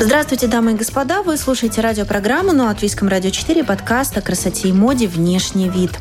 Здравствуйте, дамы и господа. Вы слушаете радиопрограмму на Латвийском радио 4 подкаст о красоте и моде «Внешний вид».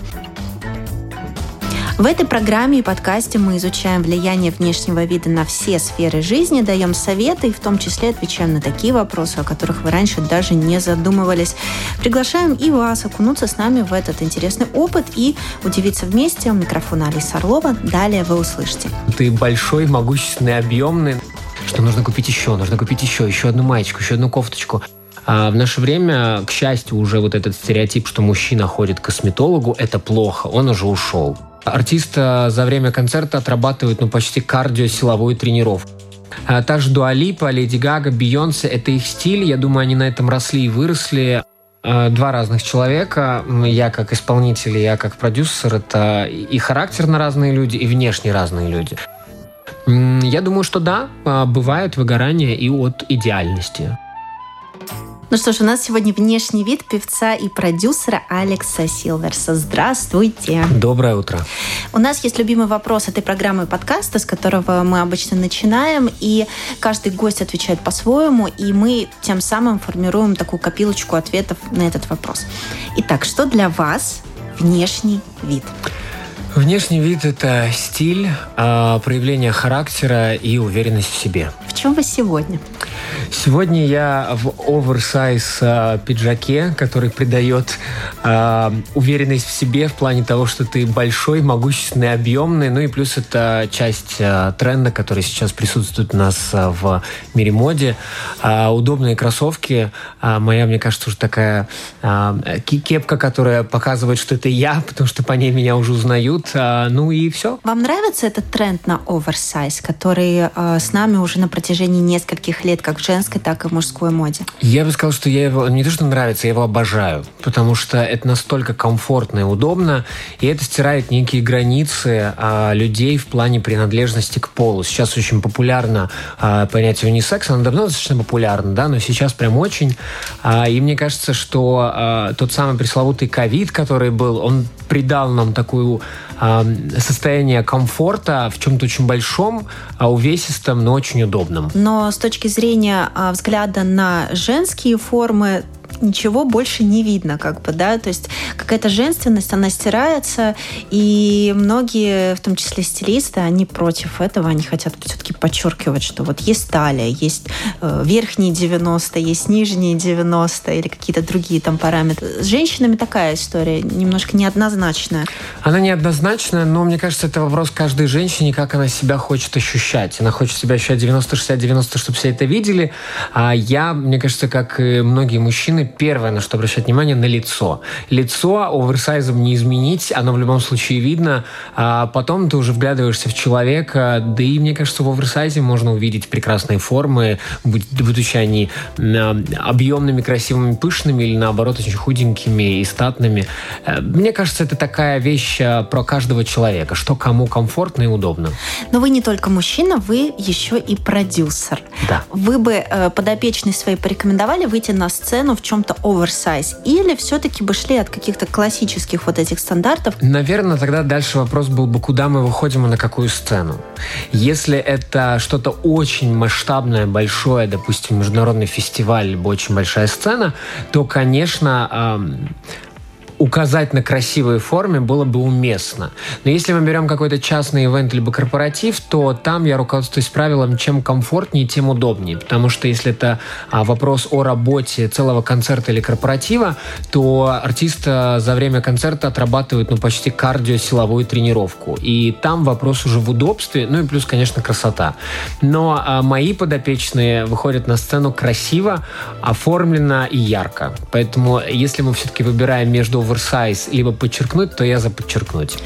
В этой программе и подкасте мы изучаем влияние внешнего вида на все сферы жизни, даем советы и в том числе отвечаем на такие вопросы, о которых вы раньше даже не задумывались. Приглашаем и вас окунуться с нами в этот интересный опыт и удивиться вместе. У микрофона Алиса Орлова. Далее вы услышите. Ты большой, могущественный, объемный что нужно купить еще, нужно купить еще, еще одну маечку, еще одну кофточку. А в наше время, к счастью, уже вот этот стереотип, что мужчина ходит к косметологу, это плохо, он уже ушел. Артист за время концерта отрабатывает ну, почти кардиосиловую тренировку. Та же Дуалипа, Леди Гага, Бейонсе – это их стиль. Я думаю, они на этом росли и выросли. А, два разных человека. Я как исполнитель, я как продюсер. Это и характерно разные люди, и внешне разные люди. Я думаю, что да, а, бывает выгорание и от идеальности. Ну что ж, у нас сегодня внешний вид певца и продюсера Алекса Силверса. Здравствуйте. Доброе утро. У нас есть любимый вопрос этой программы подкаста, с которого мы обычно начинаем, и каждый гость отвечает по-своему, и мы тем самым формируем такую копилочку ответов на этот вопрос. Итак, что для вас внешний вид? Внешний вид – это стиль, а, проявление характера и уверенность в себе. В чем вы сегодня? Сегодня я в оверсайз э, пиджаке, который придает э, уверенность в себе в плане того, что ты большой, могущественный, объемный. Ну и плюс это часть э, тренда, который сейчас присутствует у нас э, в мире моде. Э, удобные кроссовки. Э, моя, мне кажется, уже такая э, кепка, которая показывает, что это я, потому что по ней меня уже узнают. Э, ну и все. Вам нравится этот тренд на оверсайз, который э, с нами уже на протяжении нескольких лет, как в женской, так и в мужской моде? Я бы сказал, что я его не то, что нравится, я его обожаю, потому что это настолько комфортно и удобно, и это стирает некие границы а, людей в плане принадлежности к полу. Сейчас очень популярно а, понятие унисекс, оно давно достаточно популярно, да, но сейчас прям очень. А, и мне кажется, что а, тот самый пресловутый ковид, который был, он придал нам такую а, состояние комфорта в чем-то очень большом, а увесистом, но очень удобном. Но с точки зрения а, взгляда на женские формы, ничего больше не видно, как бы, да, то есть какая-то женственность, она стирается, и многие, в том числе стилисты, они против этого, они хотят все-таки подчеркивать, что вот есть талия, есть э, верхние 90, есть нижние 90 или какие-то другие там параметры. С женщинами такая история, немножко неоднозначная. Она неоднозначная, но мне кажется, это вопрос каждой женщине, как она себя хочет ощущать. Она хочет себя ощущать 90, 60, 90, чтобы все это видели, а я, мне кажется, как и многие мужчины, первое, на что обращать внимание, на лицо. Лицо оверсайзом не изменить, оно в любом случае видно. А потом ты уже вглядываешься в человека, да и, мне кажется, в оверсайзе можно увидеть прекрасные формы, будучи они объемными, красивыми, пышными или, наоборот, очень худенькими и статными. Э, мне кажется, это такая вещь э, про каждого человека, что кому комфортно и удобно. Но вы не только мужчина, вы еще и продюсер. Да. Вы бы э, подопечной своей порекомендовали выйти на сцену в чем чем-то оверсайз? Или все-таки бы шли от каких-то классических вот этих стандартов? Наверное, тогда дальше вопрос был бы, куда мы выходим и на какую сцену. Если это что-то очень масштабное, большое, допустим, международный фестиваль, либо очень большая сцена, то, конечно, эм, указать на красивой форме было бы уместно. Но если мы берем какой-то частный ивент либо корпоратив, то там я руководствуюсь правилом, чем комфортнее, тем удобнее. Потому что если это а, вопрос о работе целого концерта или корпоратива, то артист за время концерта отрабатывает ну, почти кардиосиловую тренировку. И там вопрос уже в удобстве, ну и плюс, конечно, красота. Но а, мои подопечные выходят на сцену красиво, оформленно и ярко. Поэтому если мы все-таки выбираем между оверсайз, либо подчеркнуть, то я за подчеркнуть.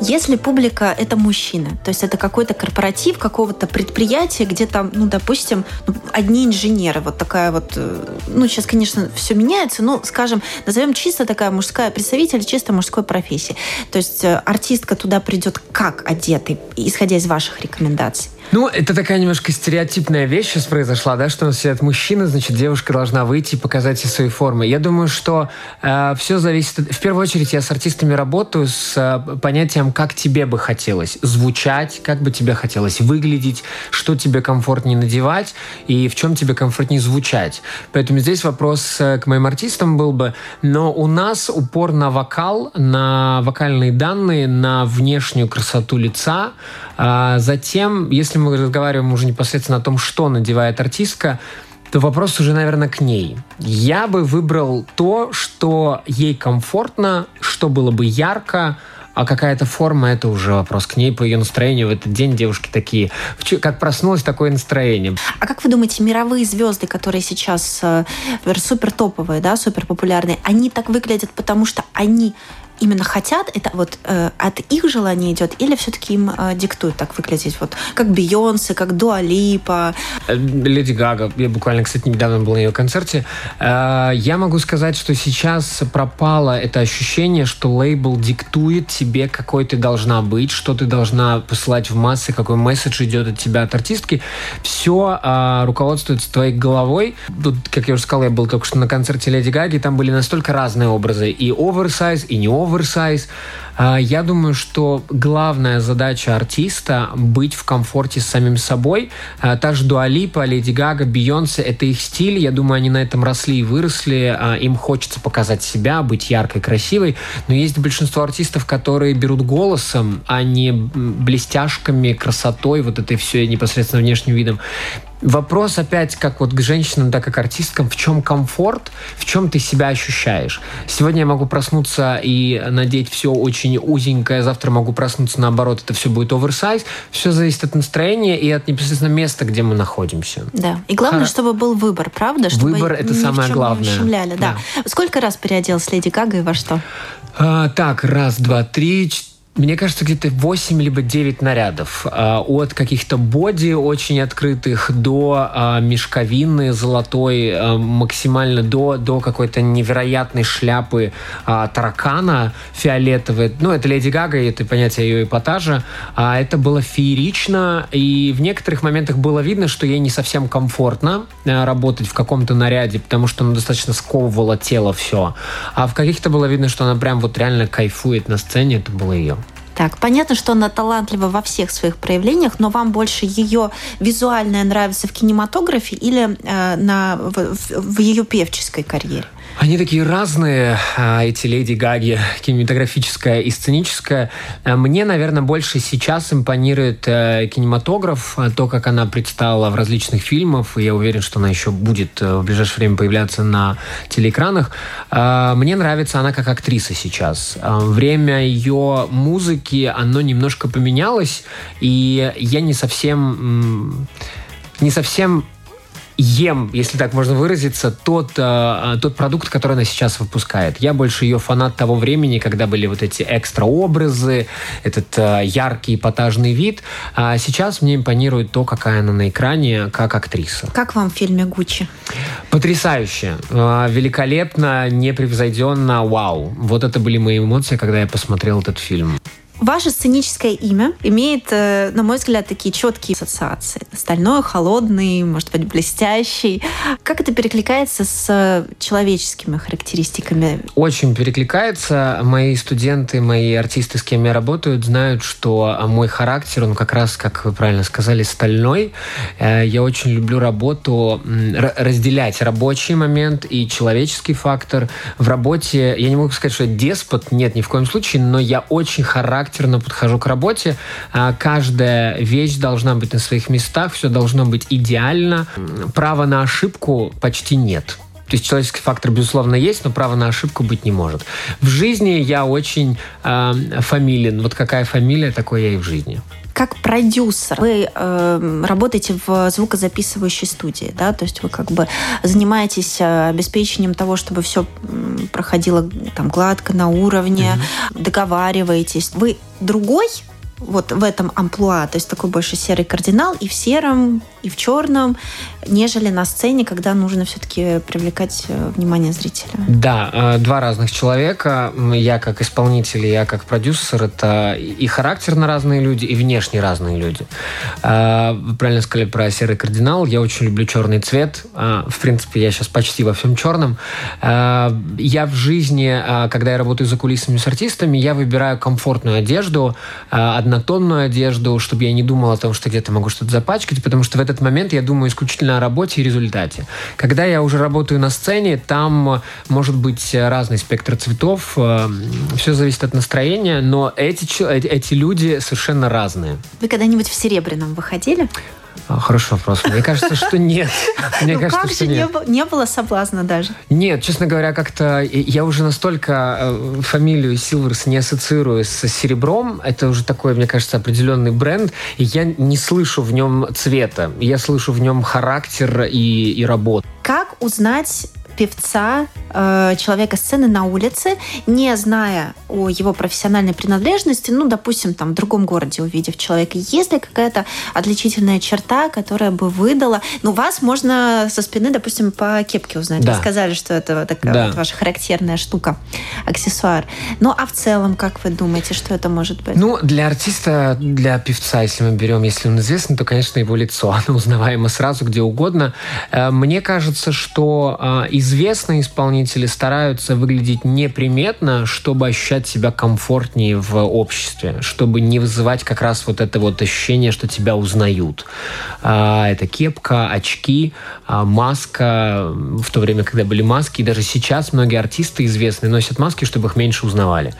Если публика — это мужчина, то есть это какой-то корпоратив какого-то предприятия, где там, ну, допустим, ну, одни инженеры, вот такая вот, э, ну, сейчас, конечно, все меняется, но, скажем, назовем чисто такая мужская представитель чисто мужской профессии. То есть э, артистка туда придет как одетый, исходя из ваших рекомендаций? Ну, это такая немножко стереотипная вещь сейчас произошла, да, что у нас сидят мужчины, значит, девушка должна выйти и показать все свои формы. Я думаю, что э, все зависит, в первую очередь я с артистами работаю с э, понятием, как тебе бы хотелось звучать, как бы тебе хотелось выглядеть, что тебе комфортнее надевать и в чем тебе комфортнее звучать. Поэтому здесь вопрос э, к моим артистам был бы, но у нас упор на вокал, на вокальные данные, на внешнюю красоту лица. А затем, если мы разговариваем уже непосредственно о том, что надевает артистка, то вопрос уже, наверное, к ней. Я бы выбрал то, что ей комфортно, что было бы ярко, а какая-то форма, это уже вопрос к ней, по ее настроению в этот день девушки такие. Как проснулось такое настроение. А как вы думаете, мировые звезды, которые сейчас э, супер топовые, да, супер популярные, они так выглядят, потому что они именно хотят, это вот э, от их желания идет, или все-таки им э, диктуют так выглядеть, вот как Бейонсе, как Дуалипа? Э, Леди Гага, я буквально, кстати, недавно был на ее концерте. Э, я могу сказать, что сейчас пропало это ощущение, что лейбл диктует тебе, какой ты должна быть, что ты должна посылать в массы, какой месседж идет от тебя, от артистки. Все э, руководствуется твоей головой. Тут, как я уже сказал, я был только что на концерте Леди Гаги, там были настолько разные образы, и оверсайз, и не оверсайз, оверсайз. А, я думаю, что главная задача артиста — быть в комфорте с самим собой. А, та же Дуалипа, Леди Гага, Бейонсе — это их стиль. Я думаю, они на этом росли и выросли. А, им хочется показать себя, быть яркой, красивой. Но есть большинство артистов, которые берут голосом, а не блестяшками, красотой, вот этой все непосредственно внешним видом. Вопрос опять как вот к женщинам, так и к артисткам, в чем комфорт, в чем ты себя ощущаешь. Сегодня я могу проснуться и надеть все очень узенькое, завтра могу проснуться наоборот, это все будет оверсайз. Все зависит от настроения и от непосредственно места, где мы находимся. Да. И главное, Хар... чтобы был выбор, правда? Чтобы выбор это самое главное. Не да. да. Сколько раз переоделась Леди Гага и во что? А, так, раз, два, три, четыре мне кажется, где-то 8 либо 9 нарядов. А, от каких-то боди очень открытых до а, мешковины золотой, а, максимально до, до какой-то невероятной шляпы таракана фиолетовой. Ну, это Леди Гага, это понятие ее эпатажа. Это было феерично, и в некоторых моментах было видно, что ей не совсем комфортно работать в каком-то наряде, потому что она достаточно сковывала тело все. А в каких-то было видно, что она прям вот реально кайфует на сцене, это было ее. Так, понятно, что она талантлива во всех своих проявлениях, но вам больше ее визуальное нравится в кинематографе или э, на, в, в ее певческой карьере? Они такие разные, а, эти леди Гаги, кинематографическая и сценическая. А, мне, наверное, больше сейчас импонирует э, кинематограф, а, то, как она предстала в различных фильмах, и я уверен, что она еще будет э, в ближайшее время появляться на телеэкранах. Мне нравится она как актриса сейчас. Время ее музыки, оно немножко поменялось, и я не совсем не совсем ем, если так можно выразиться, тот, э, тот продукт, который она сейчас выпускает. Я больше ее фанат того времени, когда были вот эти экстра-образы, этот э, яркий эпатажный вид. А сейчас мне импонирует то, какая она на экране, как актриса. Как вам в фильме «Гуччи»? Потрясающе. Э, великолепно, непревзойденно, вау. Вот это были мои эмоции, когда я посмотрел этот фильм. Ваше сценическое имя имеет, э, на мой взгляд, такие четкие ассоциации. Стальной, холодный, может быть, блестящий. Как это перекликается с человеческими характеристиками? Очень перекликается. Мои студенты, мои артисты, с кем я работаю, знают, что мой характер, он как раз, как вы правильно сказали, стальной. Э, я очень люблю работу, разделять рабочий момент и человеческий фактор. В работе, я не могу сказать, что я деспот, нет, ни в коем случае, но я очень характер характерно подхожу к работе. А, каждая вещь должна быть на своих местах, все должно быть идеально. Права на ошибку почти нет. То есть человеческий фактор, безусловно, есть, но права на ошибку быть не может. В жизни я очень э, фамилен. Вот какая фамилия, такой я и в жизни. Как продюсер вы э, работаете в звукозаписывающей студии, да, то есть вы как бы занимаетесь э, обеспечением того, чтобы все проходило там гладко на уровне, mm-hmm. договариваетесь. Вы другой вот в этом амплуа, то есть такой больше серый кардинал и в сером, и в черном, нежели на сцене, когда нужно все-таки привлекать э, внимание зрителя. Да, э, два разных человека. Я как исполнитель, я как продюсер. Это и характерно разные люди, и внешне разные люди. Э, вы правильно сказали про серый кардинал. Я очень люблю черный цвет. В принципе, я сейчас почти во всем черном. Я в жизни, когда я работаю за кулисами с артистами, я выбираю комфортную одежду, однотонную одежду, чтобы я не думал о том, что где-то могу что-то запачкать, потому что в этот момент я думаю исключительно о работе и результате. Когда я уже работаю на сцене, там может быть разный спектр цветов, э, все зависит от настроения, но эти, эти люди совершенно разные. Вы когда-нибудь в Серебряном выходили? А, хороший вопрос. Мне кажется, что нет. Мне ну кажется, как что же нет. Не, было соблазна даже? Нет, честно говоря, как-то я уже настолько э, фамилию Силверс не ассоциирую с серебром. Это уже такой, мне кажется, определенный бренд. И я не слышу в нем цвета. Я слышу в нем характер и, и работу. Как узнать певца, э, человека сцены на улице, не зная о его профессиональной принадлежности, ну, допустим, там, в другом городе увидев человека, есть ли какая-то отличительная черта, которая бы выдала... Ну, вас можно со спины, допустим, по кепке узнать. Да. Вы сказали, что это такая да. вот ваша характерная штука, аксессуар. Ну, а в целом, как вы думаете, что это может быть? Ну, для артиста, для певца, если мы берем, если он известный, то, конечно, его лицо, оно узнаваемо сразу, где угодно. Э, мне кажется, что э, из известные исполнители стараются выглядеть неприметно, чтобы ощущать себя комфортнее в обществе, чтобы не вызывать как раз вот это вот ощущение, что тебя узнают. А, это кепка, очки, а, маска. В то время, когда были маски, и даже сейчас многие артисты известные носят маски, чтобы их меньше узнавали.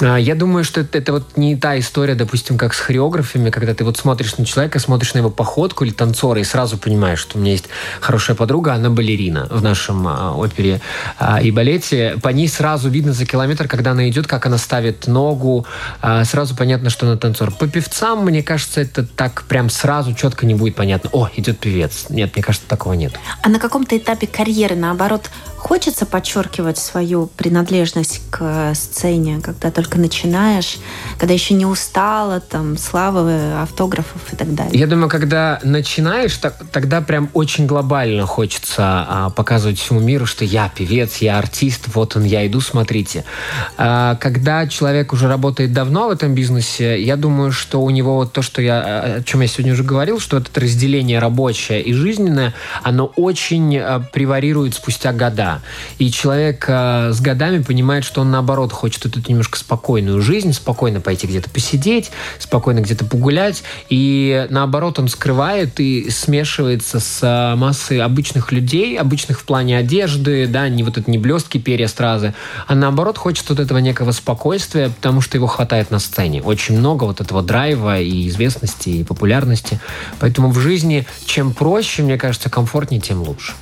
А, я думаю, что это, это вот не та история, допустим, как с хореографами, когда ты вот смотришь на человека, смотришь на его походку или танцора и сразу понимаешь, что у меня есть хорошая подруга, она балерина в нашем а, опере а, и балете. По ней сразу видно за километр, когда она идет, как она ставит ногу, сразу понятно, что она танцор. По певцам, мне кажется, это так прям сразу четко не будет понятно. О, идет певец. Нет, мне кажется, такого нет. А на каком-то этапе карьеры, наоборот, хочется подчеркивать свою принадлежность к сцене, когда только начинаешь, когда еще не устала, там, славы, автографов и так далее? Я думаю, когда начинаешь, так, тогда прям очень глобально хочется а, показывать всему миру, что я певец, я артист, вот он, я иду, смотрите. А, когда человек уже работает давно в этом бизнесе, я думаю, что у него вот то, что я, о чем я сегодня уже говорил, что это разделение рабочее и жизненное, оно очень а, преварирует спустя года. И человек э, с годами понимает, что он наоборот хочет эту немножко спокойную жизнь, спокойно пойти где-то посидеть, спокойно где-то погулять. И наоборот он скрывает и смешивается с э, массой обычных людей, обычных в плане одежды, да, не вот это не блестки, перья, стразы, а наоборот хочет вот этого некого спокойствия, потому что его хватает на сцене. Очень много вот этого драйва и известности, и популярности. Поэтому в жизни чем проще, мне кажется, комфортнее, тем лучше.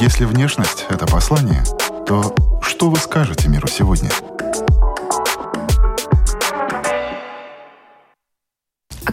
Если внешность — это послание, то что вы скажете миру сегодня?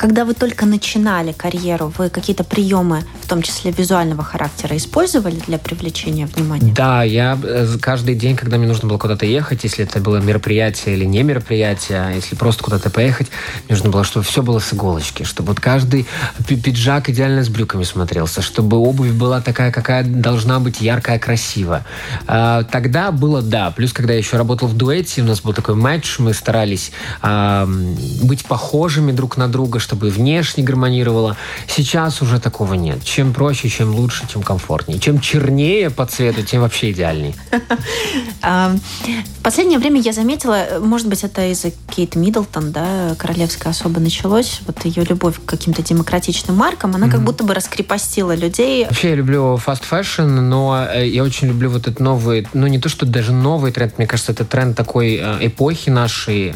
когда вы только начинали карьеру, вы какие-то приемы, том числе визуального характера, использовали для привлечения внимания? Да, я э, каждый день, когда мне нужно было куда-то ехать, если это было мероприятие или не мероприятие, а если просто куда-то поехать, мне нужно было, чтобы все было с иголочки, чтобы вот каждый пиджак идеально с брюками смотрелся, чтобы обувь была такая, какая должна быть яркая, красивая. Тогда было да. Плюс, когда я еще работал в дуэте, у нас был такой матч, мы старались быть похожими друг на друга, чтобы внешне гармонировало. Сейчас уже такого нет. Чем проще, чем лучше, тем комфортнее. Чем чернее по цвету, тем вообще идеальней. В последнее время я заметила, может быть, это из-за Кейт Миддлтон, да, королевская особо началось, вот ее любовь к каким-то демократичным маркам, она как будто бы раскрепостила людей. Вообще я люблю fast fashion, но э, я очень люблю вот этот новый, ну не то, что даже новый тренд, мне кажется, это тренд такой э, эпохи нашей,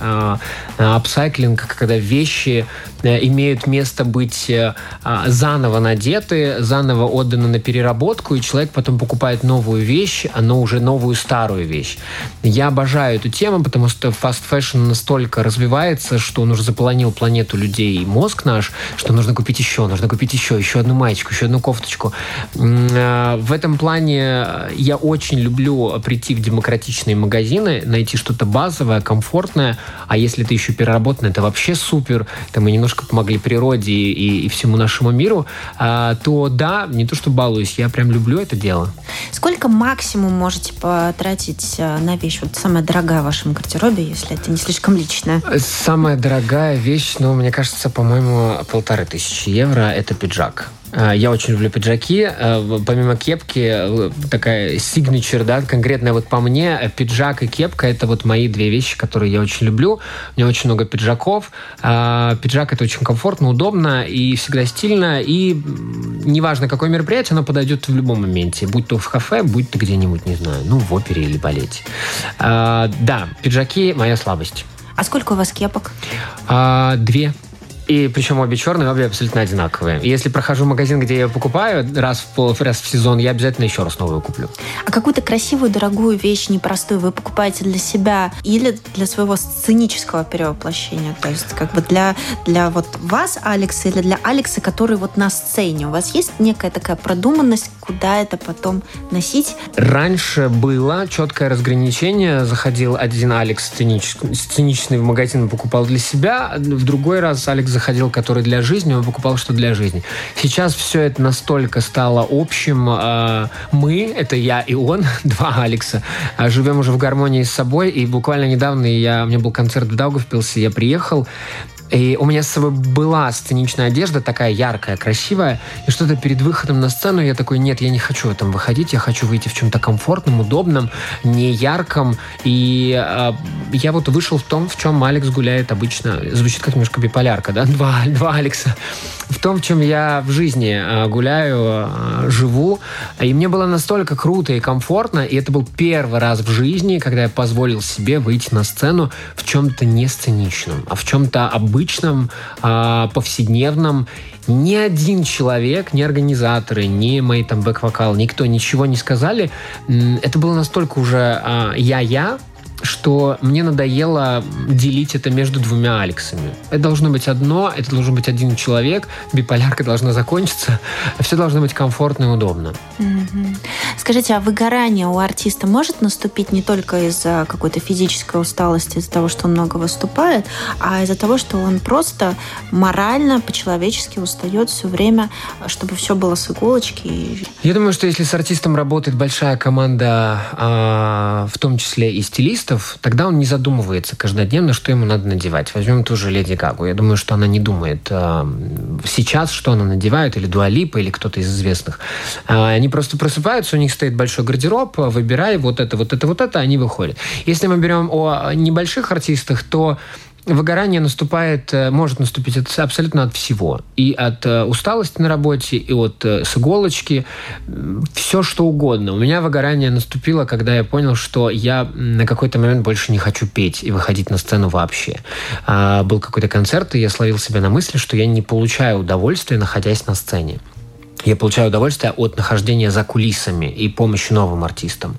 апсайклинг, когда вещи имеют место быть э, а, заново надеты заново отданы на переработку, и человек потом покупает новую вещь, но уже новую старую вещь. Я обожаю эту тему, потому что fast fashion настолько развивается, что он уже заполонил планету людей и мозг наш, что нужно купить еще, нужно купить еще, еще одну маечку, еще одну кофточку. А, в этом плане я очень люблю прийти в демократичные магазины, найти что-то базовое, комфортное, а если это еще переработано, это вообще супер, это мы немножко помогли природе и, и всему нашему миру, а, то да, не то что балуюсь, я прям люблю это дело. Сколько максимум можете потратить а, на вещь? Вот самая дорогая в вашем гардеробе, если это не слишком личная. Самая дорогая вещь, ну, мне кажется, по-моему, полторы тысячи евро – это пиджак. А, я очень люблю пиджаки. А, помимо кепки, э, такая signature, да, конкретная вот по мне, э, пиджак и кепка – это вот мои две вещи, которые я очень люблю. У меня очень много пиджаков. А, пиджак – это очень комфортно, удобно и всегда стильно. И неважно, какое мероприятие, оно подойдет в любом моменте. Будь то в кафе, будь то где-нибудь, не знаю, ну, в опере или балете. Да, пиджаки – моя слабость. А сколько у вас кепок? Две. И причем обе черные, обе абсолютно одинаковые. И если прохожу магазин, где я покупаю раз в, пол, раз в сезон, я обязательно еще раз новую куплю. А какую-то красивую, дорогую вещь, непростую, вы покупаете для себя или для своего сценического перевоплощения? То есть как бы для, для вот вас, Алекса, или для Алекса, который вот на сцене? У вас есть некая такая продуманность, куда это потом носить? Раньше было четкое разграничение. Заходил один Алекс сценический, сценичный в магазин, покупал для себя. В другой раз Алекс заходил, который для жизни, он покупал что для жизни. Сейчас все это настолько стало общим. А, мы, это я и он, два Алекса, а, живем уже в гармонии с собой. И буквально недавно я, у меня был концерт в Даугавпилсе, я приехал, и у меня с собой была сценичная одежда, такая яркая, красивая. И что-то перед выходом на сцену я такой, нет, я не хочу этом выходить, я хочу выйти в чем-то комфортном, удобном, не ярком. И э, я вот вышел в том, в чем Алекс гуляет обычно. Звучит как немножко биполярка, да? Два, два Алекса. В том, в чем я в жизни э, гуляю, э, живу. И мне было настолько круто и комфортно. И это был первый раз в жизни, когда я позволил себе выйти на сцену в чем-то не сценичном, а в чем-то обычном обычном, а, повседневном. Ни один человек, ни организаторы, ни мои там бэк-вокал, никто ничего не сказали. Это было настолько уже а, я-я, что мне надоело делить это между двумя Алексами. Это должно быть одно, это должен быть один человек, биполярка должна закончиться, все должно быть комфортно и удобно. Mm-hmm. Скажите, а выгорание у артиста может наступить не только из-за какой-то физической усталости, из-за того, что он много выступает, а из-за того, что он просто морально, по-человечески устает все время, чтобы все было с иголочки? Я думаю, что если с артистом работает большая команда, а, в том числе и стилистов, артистов, тогда он не задумывается каждодневно, что ему надо надевать. Возьмем ту же Леди Гагу. Я думаю, что она не думает э, сейчас, что она надевает, или Дуалипа, или кто-то из известных. Э, они просто просыпаются, у них стоит большой гардероб, выбирай вот это, вот это, вот это, они выходят. Если мы берем о небольших артистах, то выгорание наступает, э, может наступить от, абсолютно от всего. И от э, усталости на работе, и от э, с иголочки, все что угодно. У меня выгорание наступило, когда я понял, что я на какой-то момент больше не хочу петь и выходить на сцену вообще. А, был какой-то концерт, и я словил себя на мысли, что я не получаю удовольствия, находясь на сцене. Я получаю удовольствие от нахождения за кулисами и помощи новым артистам.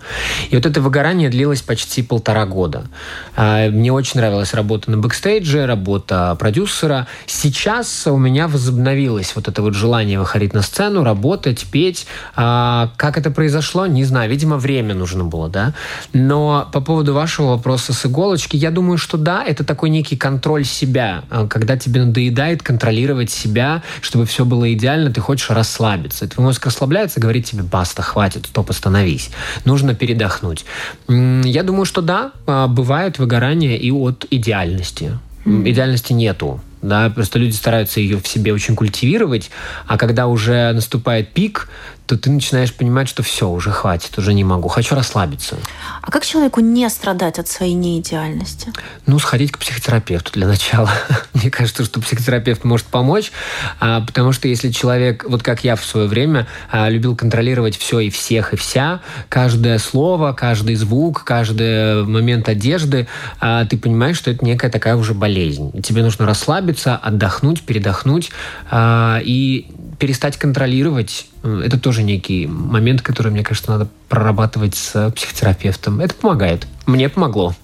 И вот это выгорание длилось почти полтора года. А, мне очень нравилась работа на бэкстейдже, работа продюсера. Сейчас у меня возобновилось вот это вот желание выходить на сцену, работать, петь. А, как это произошло, не знаю. Видимо, время нужно было, да. Но по поводу вашего вопроса с иголочки, я думаю, что да, это такой некий контроль себя. А, когда тебе надоедает контролировать себя, чтобы все было идеально, ты хочешь расслабиться расслабиться. И твой мозг расслабляется, говорит тебе, баста, хватит, стоп, остановись. Нужно передохнуть. Я думаю, что да, а, бывает выгорание и от идеальности. Идеальности нету. Да, просто люди стараются ее в себе очень культивировать, а когда уже наступает пик, то ты начинаешь понимать, что все, уже хватит, уже не могу, хочу расслабиться. А как человеку не страдать от своей неидеальности? Ну, сходить к психотерапевту для начала. Мне кажется, что психотерапевт может помочь, а, потому что если человек, вот как я в свое время, а, любил контролировать все и всех и вся, каждое слово, каждый звук, каждый момент одежды, а, ты понимаешь, что это некая такая уже болезнь. Тебе нужно расслабиться, отдохнуть, передохнуть и перестать контролировать. Э, это тоже некий момент, который, мне кажется, надо прорабатывать с психотерапевтом. Это помогает. Мне помогло.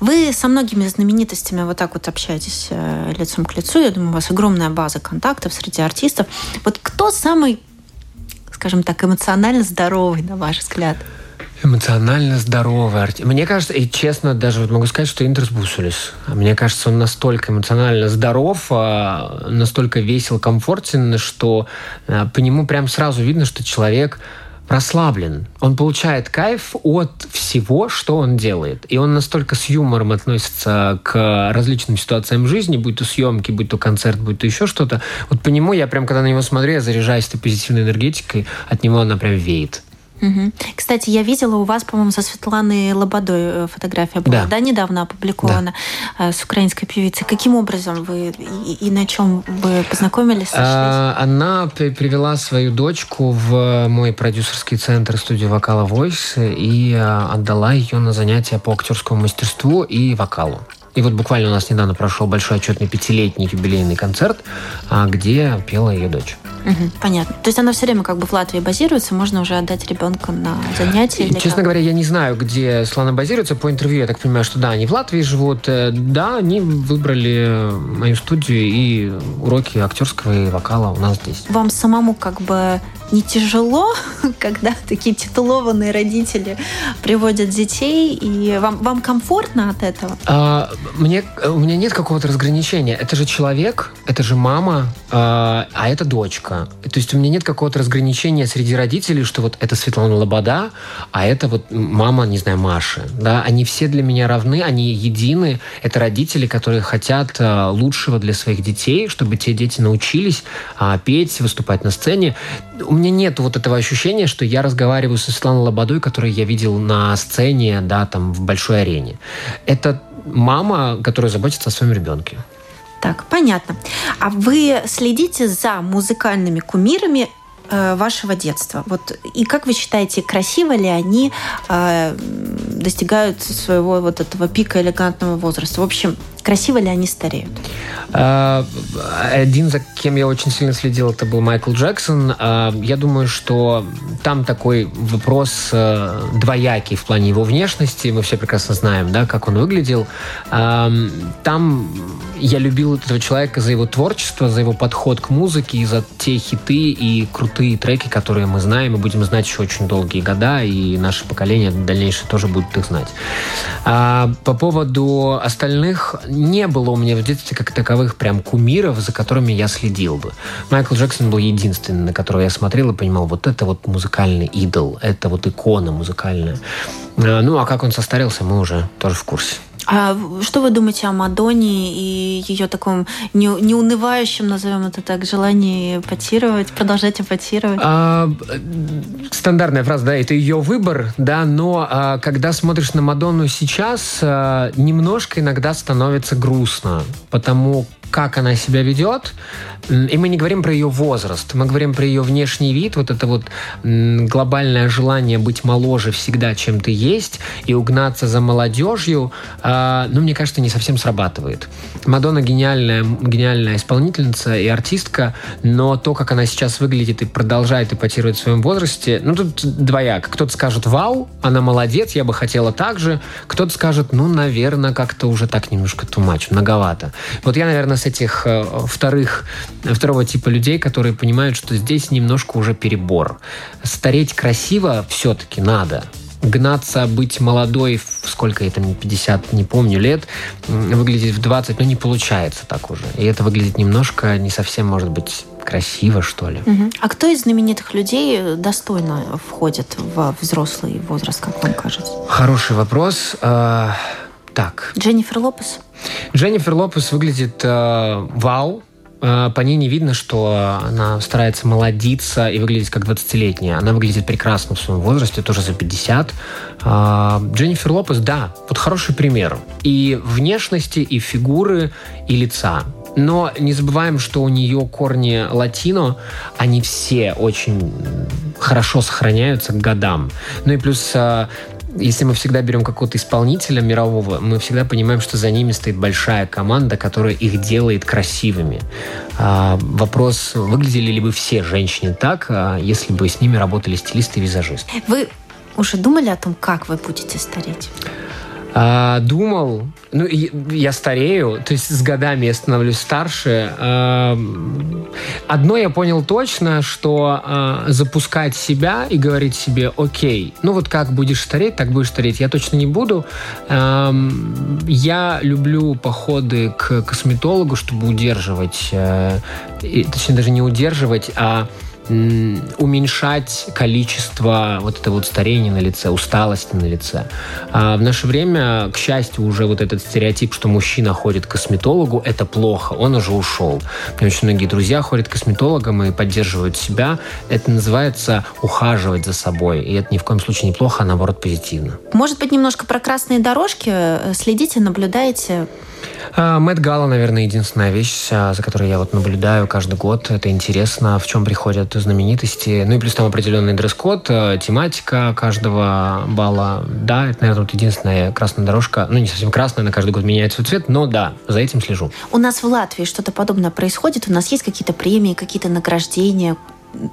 Вы со многими знаменитостями вот так вот общаетесь э, лицом к лицу. Я думаю, у вас огромная база контактов среди артистов. Вот кто самый, скажем так, эмоционально здоровый, на ваш взгляд? Эмоционально здоровый артист. Мне кажется, и честно, даже вот могу сказать, что Интерс Бусулис. Мне кажется, он настолько эмоционально здоров, а, настолько весел, комфортен, что а, по нему прям сразу видно, что человек расслаблен. Он получает кайф от всего, что он делает. И он настолько с юмором относится к различным ситуациям жизни, будь то съемки, будь то концерт, будь то еще что-то. Вот по нему я прям, когда на него смотрю, я заряжаюсь этой позитивной энергетикой, от него она прям веет. Угу. Кстати, я видела у вас, по-моему, со Светланой Лободой э, фотография была, да, да недавно опубликована да. Э, с украинской певицей. Каким образом вы и, и на чем вы познакомились? А, она привела свою дочку в мой продюсерский центр студию вокала Voice и а, отдала ее на занятия по актерскому мастерству и вокалу. И вот буквально у нас недавно прошел большой отчетный пятилетний юбилейный концерт, а, где пела ее дочь. Угу, понятно. То есть она все время как бы в Латвии базируется, можно уже отдать ребенка на занятия? Честно как? говоря, я не знаю, где Слана базируется. По интервью я так понимаю, что да, они в Латвии живут. Э, да, они выбрали мою студию и уроки актерского и вокала у нас здесь. Вам самому как бы не тяжело, когда такие титулованные родители приводят детей, и вам, вам комфортно от этого? А, мне, у меня нет какого-то разграничения. Это же человек, это же мама, а, а это дочка. То есть у меня нет какого-то разграничения среди родителей, что вот это Светлана Лобода, а это вот мама, не знаю, Маши. Да? Они все для меня равны, они едины. Это родители, которые хотят а, лучшего для своих детей, чтобы те дети научились а, петь, выступать на сцене. У меня нет вот этого ощущения, что я разговариваю со Светланой Лободой, которую я видел на сцене, да, там, в большой арене. Это мама, которая заботится о своем ребенке. Так, понятно. А вы следите за музыкальными кумирами э, вашего детства? Вот и как вы считаете, красиво ли они э, достигают своего вот этого пика элегантного возраста? В общем, красиво ли они стареют? А, один, за кем я очень сильно следил, это был Майкл Джексон. А, я думаю, что там такой вопрос э, двоякий в плане его внешности. Мы все прекрасно знаем, да, как он выглядел. А, там я любил этого человека за его творчество, за его подход к музыке, и за те хиты и крутые треки, которые мы знаем и будем знать еще очень долгие года, и наше поколение дальнейшее тоже будет их знать. По поводу остальных, не было у меня в детстве как таковых прям кумиров, за которыми я следил бы. Майкл Джексон был единственный, на которого я смотрел и понимал, вот это вот музыкальный идол, это вот икона музыкальная. А, ну, а как он состарился, мы уже тоже в курсе. А что вы думаете о Мадонне и ее таком не, неунывающем, назовем это так, желании эпатировать, продолжать эпатировать? А, стандартная фраза, да, это ее выбор, да, но а, когда смотришь на Мадонну сейчас, а, немножко иногда становится грустно, потому как она себя ведет. И мы не говорим про ее возраст, мы говорим про ее внешний вид, вот это вот глобальное желание быть моложе всегда, чем ты есть, и угнаться за молодежью, э, ну, мне кажется, не совсем срабатывает. Мадонна гениальная, гениальная исполнительница и артистка, но то, как она сейчас выглядит и продолжает эпатировать в своем возрасте, ну, тут двояк. Кто-то скажет, вау, она молодец, я бы хотела так же. Кто-то скажет, ну, наверное, как-то уже так немножко тумач, многовато. Вот я, наверное, с этих э, вторых, второго типа людей, которые понимают, что здесь немножко уже перебор. Стареть красиво все-таки надо гнаться, быть молодой, сколько это, 50, не помню, лет, выглядеть в 20, ну, не получается так уже. И это выглядит немножко не совсем, может быть, красиво, что ли. Угу. А кто из знаменитых людей достойно входит в взрослый возраст, как вам кажется? Хороший вопрос. Так. Дженнифер Лопес? Дженнифер Лопес выглядит э, вау. Э, по ней не видно, что она старается молодиться и выглядеть как 20-летняя. Она выглядит прекрасно в своем возрасте, тоже за 50. Э, Дженнифер Лопес, да, вот хороший пример. И внешности, и фигуры, и лица. Но не забываем, что у нее корни латино, они все очень хорошо сохраняются к годам. Ну и плюс э, если мы всегда берем какого-то исполнителя мирового, мы всегда понимаем, что за ними стоит большая команда, которая их делает красивыми. А, вопрос, выглядели ли бы все женщины так, а, если бы с ними работали стилисты и визажисты? Вы уже думали о том, как вы будете стареть? А, думал, ну, я старею, то есть с годами я становлюсь старше. А, одно я понял точно, что а, запускать себя и говорить себе, окей, ну вот как будешь стареть, так будешь стареть, я точно не буду. А, я люблю походы к косметологу, чтобы удерживать, а, точнее даже не удерживать, а уменьшать количество вот этого вот старения на лице, усталости на лице. А в наше время, к счастью, уже вот этот стереотип, что мужчина ходит к косметологу, это плохо, он уже ушел. У меня очень многие друзья ходят к косметологам и поддерживают себя. Это называется ухаживать за собой. И это ни в коем случае не плохо, а наоборот позитивно. Может быть, немножко про красные дорожки. Следите, наблюдаете, Мэтт Гала, наверное, единственная вещь, а, за которой я вот наблюдаю каждый год. Это интересно, в чем приходят знаменитости. Ну и плюс там определенный дресс-код, э, тематика каждого бала. Да, это, наверное, вот единственная красная дорожка. Ну, не совсем красная, на каждый год меняет свой цвет, но да, за этим слежу. У нас в Латвии что-то подобное происходит? У нас есть какие-то премии, какие-то награждения?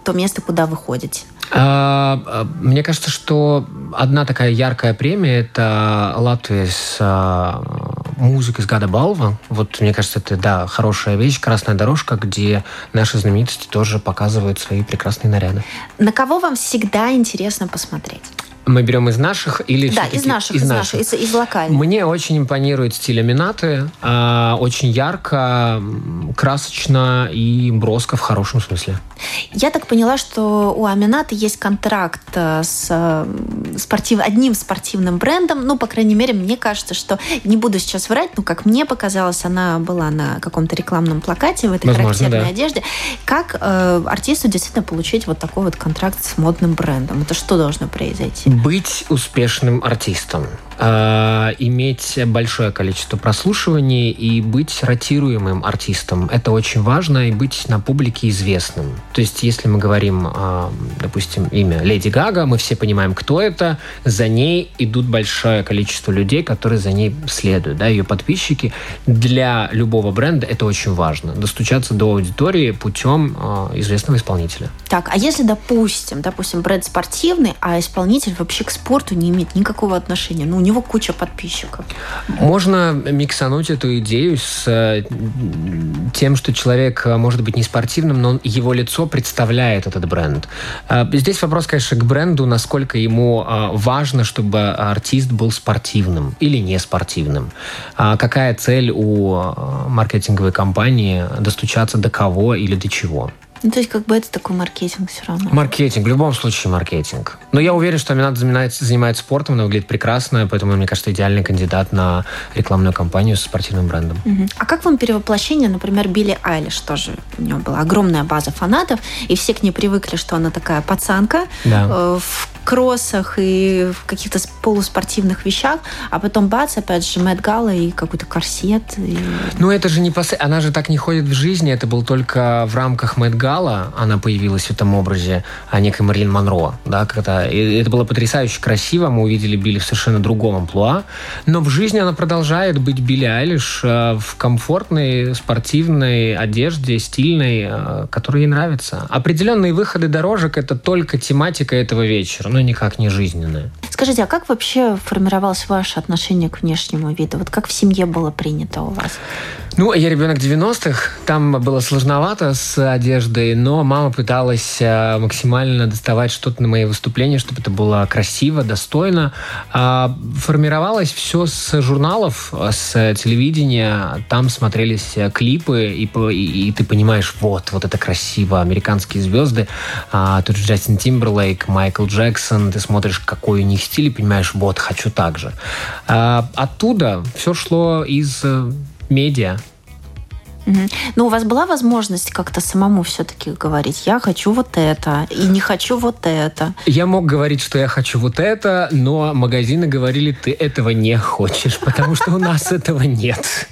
то место, куда вы ходите? А, а, мне кажется, что одна такая яркая премия – это Латвия с а, музыкой с Гада Балва. Вот, мне кажется, это, да, хорошая вещь, красная дорожка, где наши знаменитости тоже показывают свои прекрасные наряды. На кого вам всегда интересно посмотреть? Мы берем из наших или Да, из наших, из, из наших, из, из локальных. Мне очень импонирует стиль Аминаты. Э, очень ярко, красочно и броско в хорошем смысле. Я так поняла, что у Аминаты есть контракт э, с э, спортив... одним спортивным брендом. Ну, по крайней мере, мне кажется, что... Не буду сейчас врать, но как мне показалось, она была на каком-то рекламном плакате в этой Возможно, характерной да. одежде. Как э, артисту действительно получить вот такой вот контракт с модным брендом? Это что должно произойти? Быть успешным артистом, э, иметь большое количество прослушиваний и быть ротируемым артистом. Это очень важно, и быть на публике известным. То есть, если мы говорим, э, допустим, имя Леди Гага, мы все понимаем, кто это, за ней идут большое количество людей, которые за ней следуют, да, ее подписчики. Для любого бренда это очень важно. Достучаться до аудитории путем э, известного исполнителя. Так, а если, допустим, допустим, бренд спортивный, а исполнитель вообще к спорту не имеет никакого отношения. Ну, него куча подписчиков. Можно миксануть эту идею с э, тем, что человек э, может быть не спортивным, но его лицо представляет этот бренд. Э, здесь вопрос, конечно, к бренду, насколько ему важно, чтобы артист был спортивным или не спортивным. Какая цель у маркетинговой компании достучаться до кого или до чего? Ну, то есть, как бы это такой маркетинг все равно. Маркетинг, в любом случае маркетинг. Но я уверен, что Аминат занимается, занимается спортом, она выглядит прекрасно, поэтому, мне кажется, идеальный кандидат на рекламную кампанию со спортивным брендом. Угу. А как вам перевоплощение, например, Билли Айлиш тоже? У нее была огромная база фанатов, и все к ней привыкли, что она такая пацанка да. э, в кроссах и в каких-то полуспортивных вещах, а потом бац, опять же, Мэтт Гала и какой-то корсет. И... Ну, это же не пос... Она же так не ходит в жизни, это был только в рамках Мэтт Гала, она появилась в этом образе, а некой Марлин Монро, да, когда... Это было потрясающе красиво, мы увидели Билли в совершенно другом амплуа, но в жизни она продолжает быть Билли Айлиш э, в комфортной спортивной одежде, стильной, э, которая ей нравится. Определенные выходы дорожек — это только тематика этого вечера но никак не жизненное. Скажите, а как вообще формировалось ваше отношение к внешнему виду? Вот как в семье было принято у вас? Ну, я ребенок 90-х, там было сложновато с одеждой, но мама пыталась э, максимально доставать что-то на мои выступления, чтобы это было красиво, достойно. А формировалось все с журналов, с телевидения, там смотрелись э, клипы, и, и, и ты понимаешь, вот, вот это красиво, американские звезды, а, тут Джастин Тимберлейк, Майкл Джексон, ты смотришь, какой у них стиль, и понимаешь, вот, хочу так же. А, оттуда все шло из медиа. Но у вас была возможность как-то самому все-таки говорить, я хочу вот это, и не хочу вот это? Я мог говорить, что я хочу вот это, но магазины говорили, ты этого не хочешь, потому что у нас этого нет.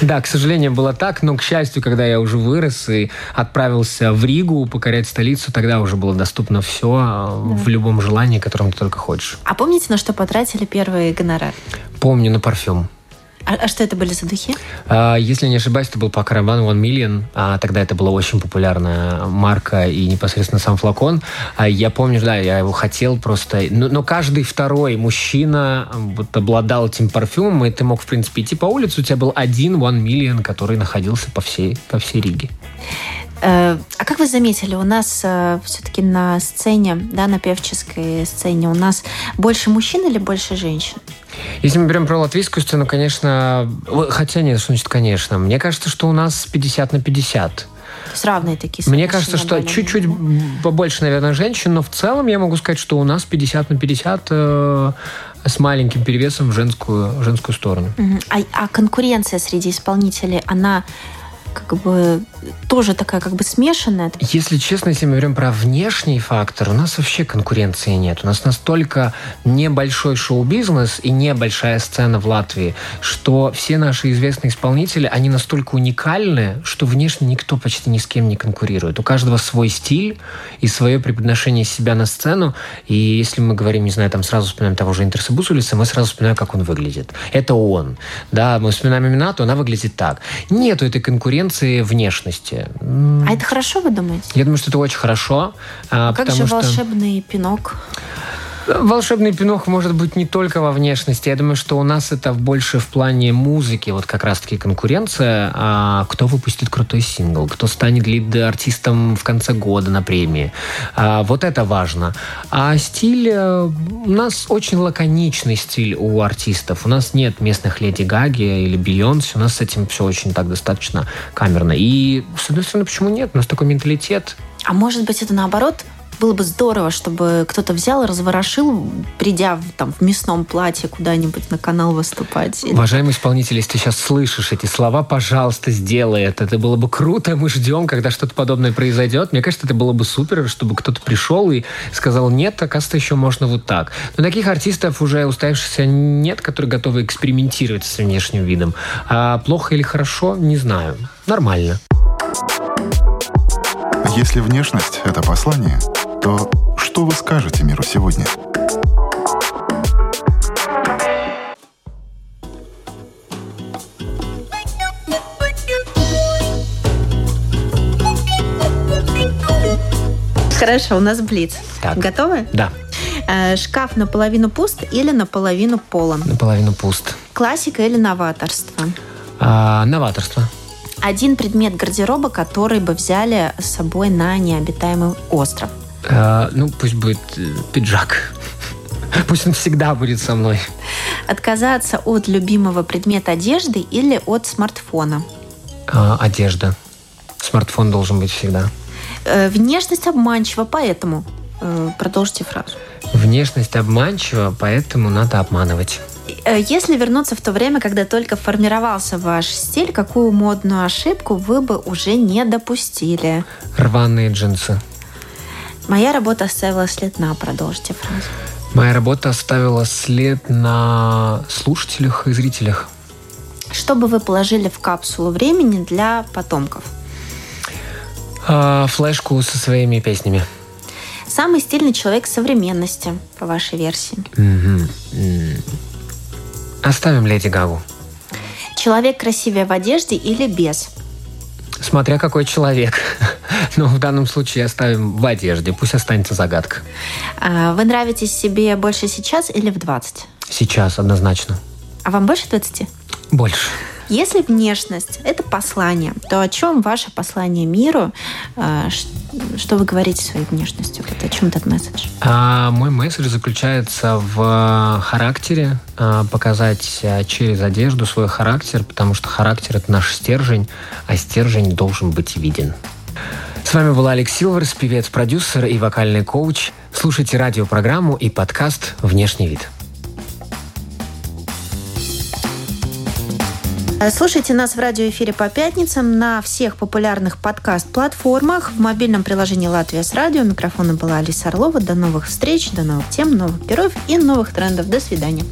Да, к сожалению, было так, но, к счастью, когда я уже вырос и отправился в Ригу покорять столицу, тогда уже было доступно все а, да. в любом желании, которым ты только хочешь. А помните, на что потратили первый гонорар? Помню, на парфюм. А, а что это были за духи? А, если не ошибаюсь, это был по Карабан One Million. А, тогда это была очень популярная марка и непосредственно сам флакон. А, я помню, да, я его хотел просто. Но, но каждый второй мужчина вот, обладал этим парфюмом, и ты мог, в принципе, идти по улице, у тебя был один One Million, который находился по всей, по всей Риге. Э, а как вы заметили, у нас э, все-таки на сцене, да, на певческой сцене, у нас больше мужчин или больше женщин? Если мы берем про латвийскую сцену, конечно... Хотя нет, что значит конечно? Мне кажется, что у нас 50 на 50. То есть равные такие Мне кажется, что чуть-чуть побольше, наверное, женщин, но в целом я могу сказать, что у нас 50 на 50 э, с маленьким перевесом в женскую, женскую сторону. А, а конкуренция среди исполнителей, она как бы тоже такая как бы смешанная. Если честно, если мы говорим про внешний фактор, у нас вообще конкуренции нет. У нас настолько небольшой шоу-бизнес и небольшая сцена в Латвии, что все наши известные исполнители, они настолько уникальны, что внешне никто почти ни с кем не конкурирует. У каждого свой стиль и свое преподношение себя на сцену. И если мы говорим, не знаю, там сразу вспоминаем того же Интерсебусулиса, мы сразу вспоминаем, как он выглядит. Это он. Да, мы вспоминаем имена, то она выглядит так. Нету этой конкуренции внешности. А это хорошо, вы думаете? Я думаю, что это очень хорошо. А как же волшебный что... пинок? Волшебный пинок может быть не только во внешности. Я думаю, что у нас это больше в плане музыки, вот как раз-таки конкуренция. А кто выпустит крутой сингл, кто станет лид-артистом в конце года на премии. А, вот это важно. А стиль... Э, у нас очень лаконичный стиль у артистов. У нас нет местных Леди Гаги или Бейонсе. У нас с этим все очень так достаточно камерно. И, с одной стороны, почему нет? У нас такой менталитет. А может быть, это наоборот было бы здорово, чтобы кто-то взял и разворошил, придя в, там, в мясном платье куда-нибудь на канал выступать. Уважаемый исполнитель, если ты сейчас слышишь эти слова, пожалуйста, сделай это. Это было бы круто. Мы ждем, когда что-то подобное произойдет. Мне кажется, это было бы супер, чтобы кто-то пришел и сказал, нет, оказывается, еще можно вот так. Но таких артистов уже уставившихся нет, которые готовы экспериментировать с внешним видом. А плохо или хорошо, не знаю. Нормально. Если внешность — это послание, то что вы скажете миру сегодня? Хорошо, у нас блиц. Так. Готовы? Да. Э, шкаф наполовину пуст или наполовину полон? Наполовину пуст. Классика или новаторство? А, новаторство один предмет гардероба, который бы взяли с собой на необитаемый остров? А, ну, пусть будет э, пиджак. Пусть он всегда будет со мной. Отказаться от любимого предмета одежды или от смартфона? А, одежда. Смартфон должен быть всегда. Э, внешность обманчива, поэтому э, продолжите фразу. Внешность обманчива, поэтому надо обманывать. Если вернуться в то время, когда только формировался ваш стиль, какую модную ошибку вы бы уже не допустили? Рваные джинсы. Моя работа оставила след на, продолжите фразу. Моя работа оставила след на слушателях и зрителях. Что бы вы положили в капсулу времени для потомков? А, флешку со своими песнями. Самый стильный человек современности, по вашей версии. Угу. Оставим Леди Гагу. Человек красивее в одежде или без? Смотря какой человек. Но в данном случае оставим в одежде. Пусть останется загадка. А вы нравитесь себе больше сейчас или в 20? Сейчас, однозначно. А вам больше 20? Больше. Если внешность – это послание, то о чем ваше послание миру? А, что вы говорите своей внешностью? Вот о чем этот месседж? А, мой месседж заключается в характере, а, показать а, через одежду свой характер, потому что характер – это наш стержень, а стержень должен быть виден. С вами был Алекс Силверс, певец-продюсер и вокальный коуч. Слушайте радиопрограмму и подкаст «Внешний вид». Слушайте нас в радиоэфире по пятницам на всех популярных подкаст-платформах, в мобильном приложении «Латвия с радио». Микрофона была Алиса Орлова. До новых встреч, до новых тем, новых героев и новых трендов. До свидания.